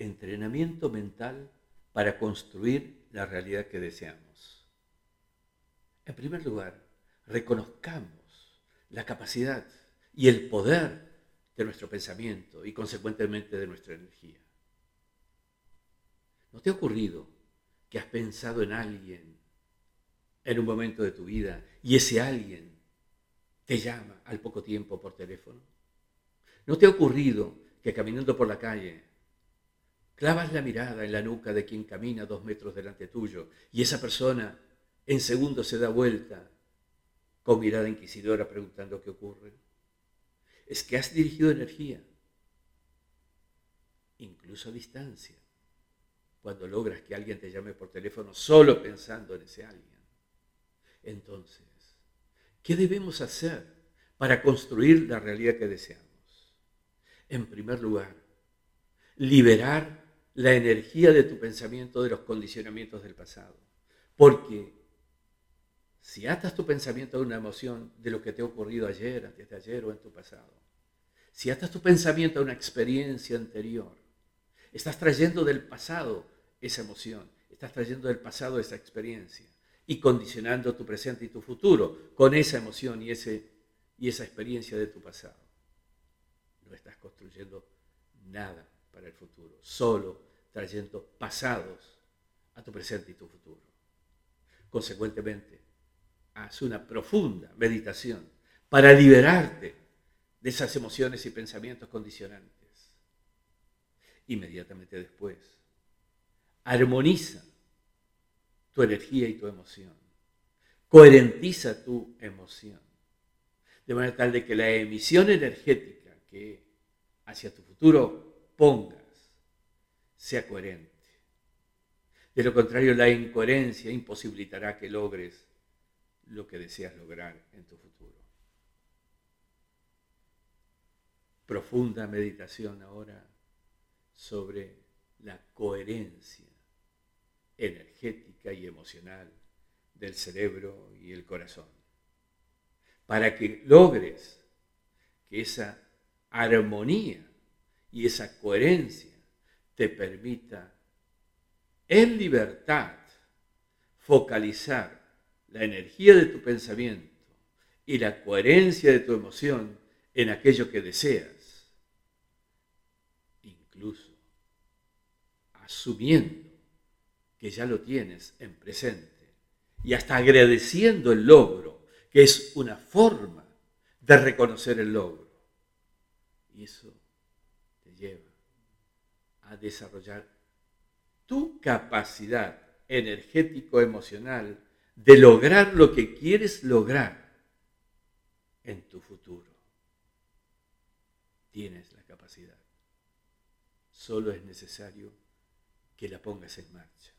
entrenamiento mental para construir la realidad que deseamos. En primer lugar, reconozcamos la capacidad y el poder de nuestro pensamiento y consecuentemente de nuestra energía. ¿No te ha ocurrido que has pensado en alguien en un momento de tu vida y ese alguien te llama al poco tiempo por teléfono? ¿No te ha ocurrido que caminando por la calle clavas la mirada en la nuca de quien camina dos metros delante tuyo y esa persona en segundos se da vuelta con mirada inquisidora preguntando qué ocurre? Es que has dirigido energía, incluso a distancia, cuando logras que alguien te llame por teléfono solo pensando en ese alguien. Entonces, ¿qué debemos hacer para construir la realidad que deseamos? En primer lugar, liberar la energía de tu pensamiento de los condicionamientos del pasado. Porque si atas tu pensamiento a una emoción de lo que te ha ocurrido ayer, antes de ayer o en tu pasado, si atas tu pensamiento a una experiencia anterior, estás trayendo del pasado esa emoción, estás trayendo del pasado esa experiencia y condicionando tu presente y tu futuro con esa emoción y, ese, y esa experiencia de tu pasado. No estás construyendo nada para el futuro, solo trayendo pasados a tu presente y tu futuro. Consecuentemente, haz una profunda meditación para liberarte de esas emociones y pensamientos condicionantes. Inmediatamente después, armoniza tu energía y tu emoción. Coherentiza tu emoción. De manera tal de que la emisión energética que hacia tu futuro pongas sea coherente. De lo contrario, la incoherencia imposibilitará que logres lo que deseas lograr en tu futuro. Profunda meditación ahora sobre la coherencia energética y emocional del cerebro y el corazón. Para que logres que esa armonía y esa coherencia te permita en libertad focalizar la energía de tu pensamiento y la coherencia de tu emoción en aquello que deseas, incluso asumiendo que ya lo tienes en presente y hasta agradeciendo el logro, que es una forma de reconocer el logro. Y eso lleva a desarrollar tu capacidad energético-emocional de lograr lo que quieres lograr en tu futuro. Tienes la capacidad. Solo es necesario que la pongas en marcha.